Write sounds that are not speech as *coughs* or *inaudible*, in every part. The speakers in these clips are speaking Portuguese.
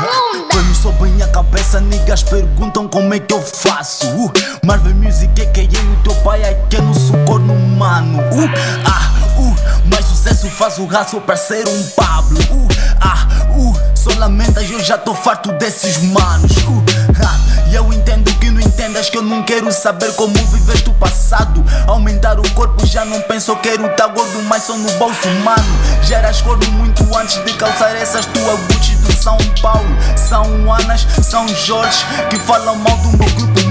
Na onda. Quando sobem a cabeça, niggas perguntam como é que eu faço. Uh, Marvel Music é que eu e o teu pai é que eu não sou corno humano. Uh, ah, uh, mais sucesso faz o raço pra ser um Pablo. Uh, ah, uh, só lamentas, eu já tô farto desses manos. Uh, quero saber como viveste o passado. Aumentar o corpo já não penso, quero tá gordo, mas só no bolso, mano. Já eras corno muito antes de calçar essas tuas Gucci do São Paulo. São Anas, São Jorge que falam mal do meu grupo,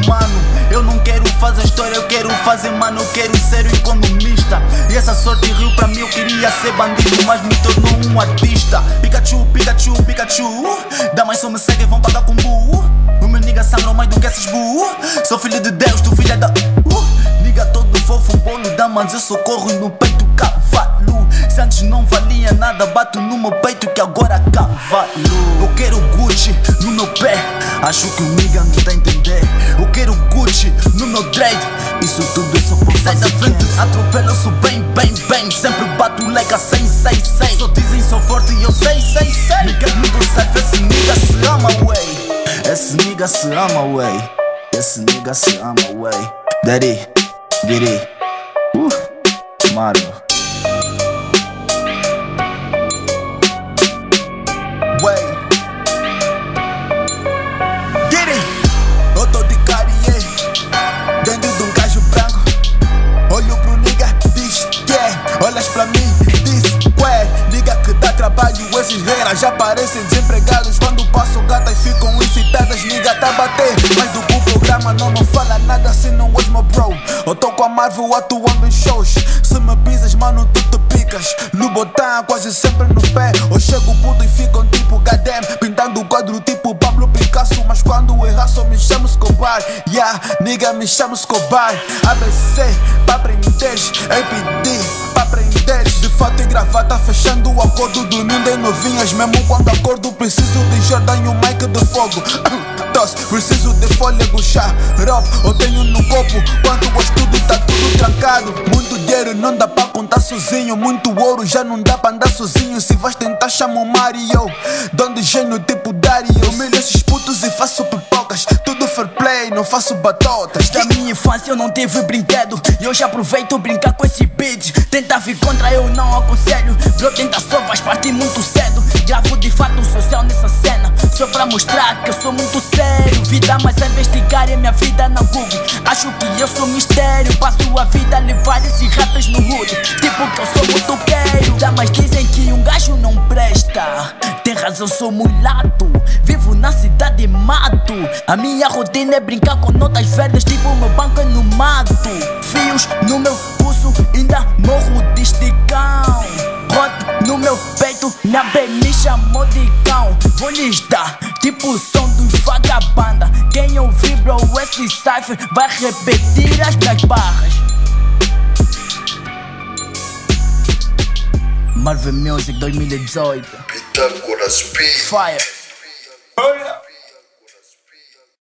quero fazer história, eu quero fazer, mano. Quero ser um economista. E essa sorte riu pra mim, eu queria ser bandido, mas me tornou um artista. Pikachu, Pikachu, Pikachu. Da mãe só me segue, vão pagar com bu. O meu nigga sangram mais do que esses bu. Sou filho de Deus, tu filha da. Uh, nigga todo fofo, bolo da mas eu socorro no peito cavalo. Antes não valia nada, bato no meu peito que agora cavalo. Eu quero Gucci no meu pé, acho que o nigga não tá a entender. Eu quero Gucci no meu dread, isso tudo é só por Sai da frente, atropelo, sou bem, bem, bem. Sempre bato lega sem, sei, sei. Só dizem sou forte e eu sei, sei, sei. Niggas não do safe, esse nigga se ama, way. Esse nigga se ama, way. Esse nigga se ama, way. Daddy, Diddy. Uh, Mario. Trabalho, esses reiras já parecem desempregados. Quando passam gatas ficam incitadas, nigga tá bater. Mas do programa não me fala nada se não és meu bro. Eu tô com a Marvel atuando em shows. Se me pisas, mano, tu te picas. Lubotan quase sempre no pé. Eu chego puto e ficam tipo goddamn. Pintando o quadro tipo quando errar só me chamo Escobar. Yeah, nigga me chamo Escobar. ABC pra aprenderes. APD pra aprenderes. De fato e gravata fechando o acordo. Dormindo em novinhas. Mesmo quando acordo preciso de Jordan e um mic de fogo. *coughs* Tosse, preciso de fôlego, chá, rock, eu tenho no copo. Quando o estudo tá tudo trancado. Muito dinheiro não dá pra contar sozinho. Muito ouro já não dá pra andar sozinho. Se vais tentar, chama o Mario. Dono de gênio tipo Dario. Eu humilho esses putos e faço batotas. Da minha infância eu não tive brinquedo. E hoje aproveito brincar com esse beat. Tenta vir contra eu não aconselho. Bro, tenta só, vais partir muito cedo. Gravo de fato social nessa cena Só pra mostrar que eu sou muito sério. Vida mais a investigar é minha vida na Google. Acho que eu sou mistério Passo a Razão, sou mulato Vivo na cidade mato A minha rotina é brincar com notas verdes Tipo meu banco é no mato. Fios no meu pulso, ainda morro de esticão. Hot no meu peito, minha bem me chamou de cão Vou lhes dar, tipo o som dos vagabanda. Quem ouvir bro, esse cipher Vai repetir as minhas barras Marvel Music 2018 Pitágoras Beat. Fire